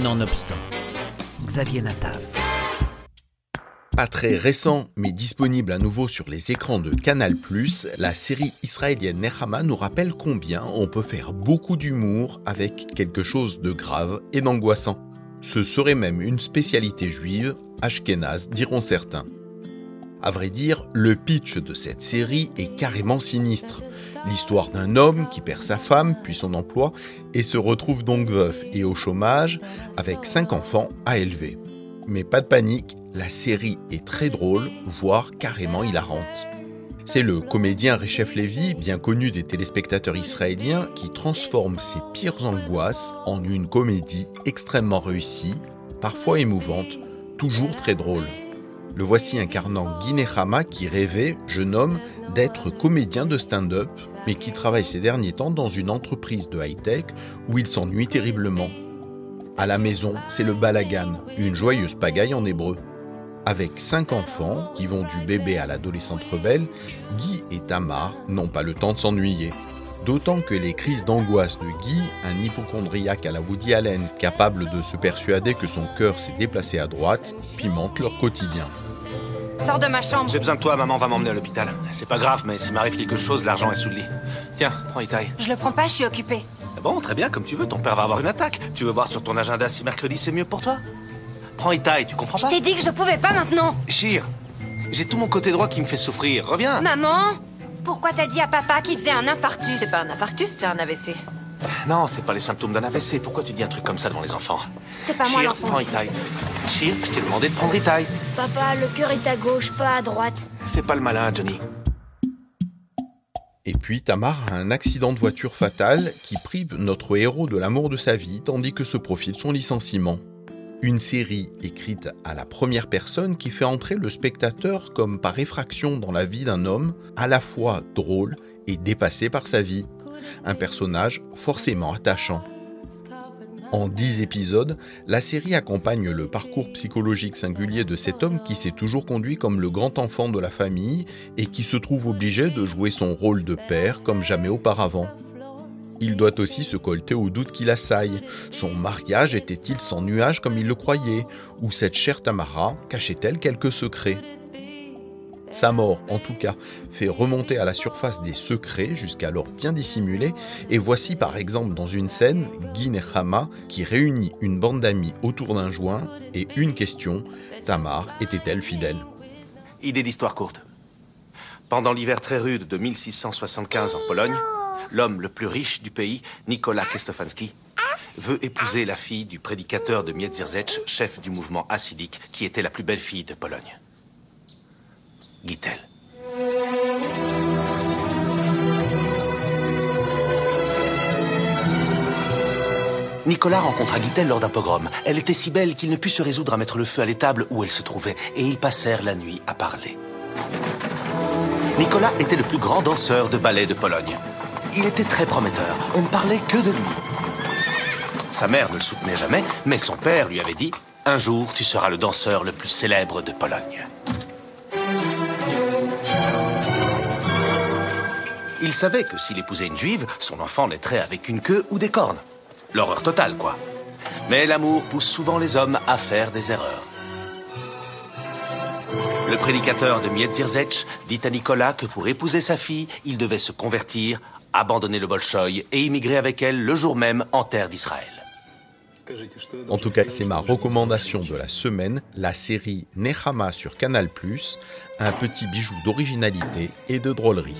Nonobstant, Xavier Natav. Pas très récent, mais disponible à nouveau sur les écrans de Canal+, la série israélienne Nehama nous rappelle combien on peut faire beaucoup d'humour avec quelque chose de grave et d'angoissant. Ce serait même une spécialité juive, ashkénaze diront certains. À vrai dire, le pitch de cette série est carrément sinistre. L'histoire d'un homme qui perd sa femme puis son emploi et se retrouve donc veuf et au chômage avec cinq enfants à élever. Mais pas de panique, la série est très drôle, voire carrément hilarante. C'est le comédien Rechef Levy, bien connu des téléspectateurs israéliens, qui transforme ses pires angoisses en une comédie extrêmement réussie, parfois émouvante, toujours très drôle. Le voici incarnant Guy qui rêvait, jeune homme, d'être comédien de stand-up, mais qui travaille ces derniers temps dans une entreprise de high-tech où il s'ennuie terriblement. À la maison, c'est le balagan, une joyeuse pagaille en hébreu. Avec cinq enfants, qui vont du bébé à l'adolescente rebelle, Guy et Tamar n'ont pas le temps de s'ennuyer. D'autant que les crises d'angoisse de Guy, un hypochondriaque à la Woody Allen capable de se persuader que son cœur s'est déplacé à droite, pimentent leur quotidien. Sors de ma chambre. J'ai besoin de toi, maman va m'emmener à l'hôpital. C'est pas grave, mais s'il m'arrive quelque chose, l'argent est sous le lit. Tiens, prends Itaï. Je le prends pas, je suis occupé. Bon, très bien, comme tu veux, ton père va avoir une attaque. Tu veux voir sur ton agenda si mercredi c'est mieux pour toi? Prends Itaï, tu comprends Je pas? t'ai dit que je pouvais pas maintenant. Chir, j'ai tout mon côté droit qui me fait souffrir. Reviens. Maman Pourquoi t'as dit à papa qu'il faisait un infarctus C'est pas un infarctus, c'est un AVC. Non, c'est pas les symptômes d'un AVC. Pourquoi tu dis un truc comme ça devant les enfants C'est pas moi Chir, l'enfant. prends Itaï. Chir, je t'ai demandé de prendre Itaï. Papa, le cœur est à gauche, pas à droite. Fais pas le malin, Johnny. Et puis Tamar a un accident de voiture fatal qui prive notre héros de l'amour de sa vie tandis que se profile son licenciement. Une série écrite à la première personne qui fait entrer le spectateur comme par effraction dans la vie d'un homme à la fois drôle et dépassé par sa vie. Un personnage forcément attachant. En dix épisodes, la série accompagne le parcours psychologique singulier de cet homme qui s'est toujours conduit comme le grand enfant de la famille et qui se trouve obligé de jouer son rôle de père comme jamais auparavant. Il doit aussi se colter aux doutes qui l'assaillent. Son mariage était-il sans nuage comme il le croyait? Ou cette chère Tamara cachait-elle quelques secrets sa mort, en tout cas, fait remonter à la surface des secrets, jusqu'alors bien dissimulés, et voici par exemple dans une scène Guy Nechama qui réunit une bande d'amis autour d'un joint, et une question, Tamar était-elle fidèle? Idée d'histoire courte. Pendant l'hiver très rude de 1675 en Pologne, l'homme le plus riche du pays, Nicolas Kestofanski, veut épouser la fille du prédicateur de Miedzierzec, chef du mouvement hassidique, qui était la plus belle fille de Pologne. Gittel. Nicolas rencontra Gittel lors d'un pogrom. Elle était si belle qu'il ne put se résoudre à mettre le feu à l'étable où elle se trouvait, et ils passèrent la nuit à parler. Nicolas était le plus grand danseur de ballet de Pologne. Il était très prometteur, on ne parlait que de lui. Sa mère ne le soutenait jamais, mais son père lui avait dit « Un jour, tu seras le danseur le plus célèbre de Pologne ». Il savait que s'il épousait une juive, son enfant naîtrait avec une queue ou des cornes. L'horreur totale, quoi. Mais l'amour pousse souvent les hommes à faire des erreurs. Le prédicateur de Miedzierzec dit à Nicolas que pour épouser sa fille, il devait se convertir, abandonner le Bolchoï et immigrer avec elle le jour même en terre d'Israël. En tout cas, c'est ma recommandation de la semaine, la série Nechama sur Canal+, un petit bijou d'originalité et de drôlerie.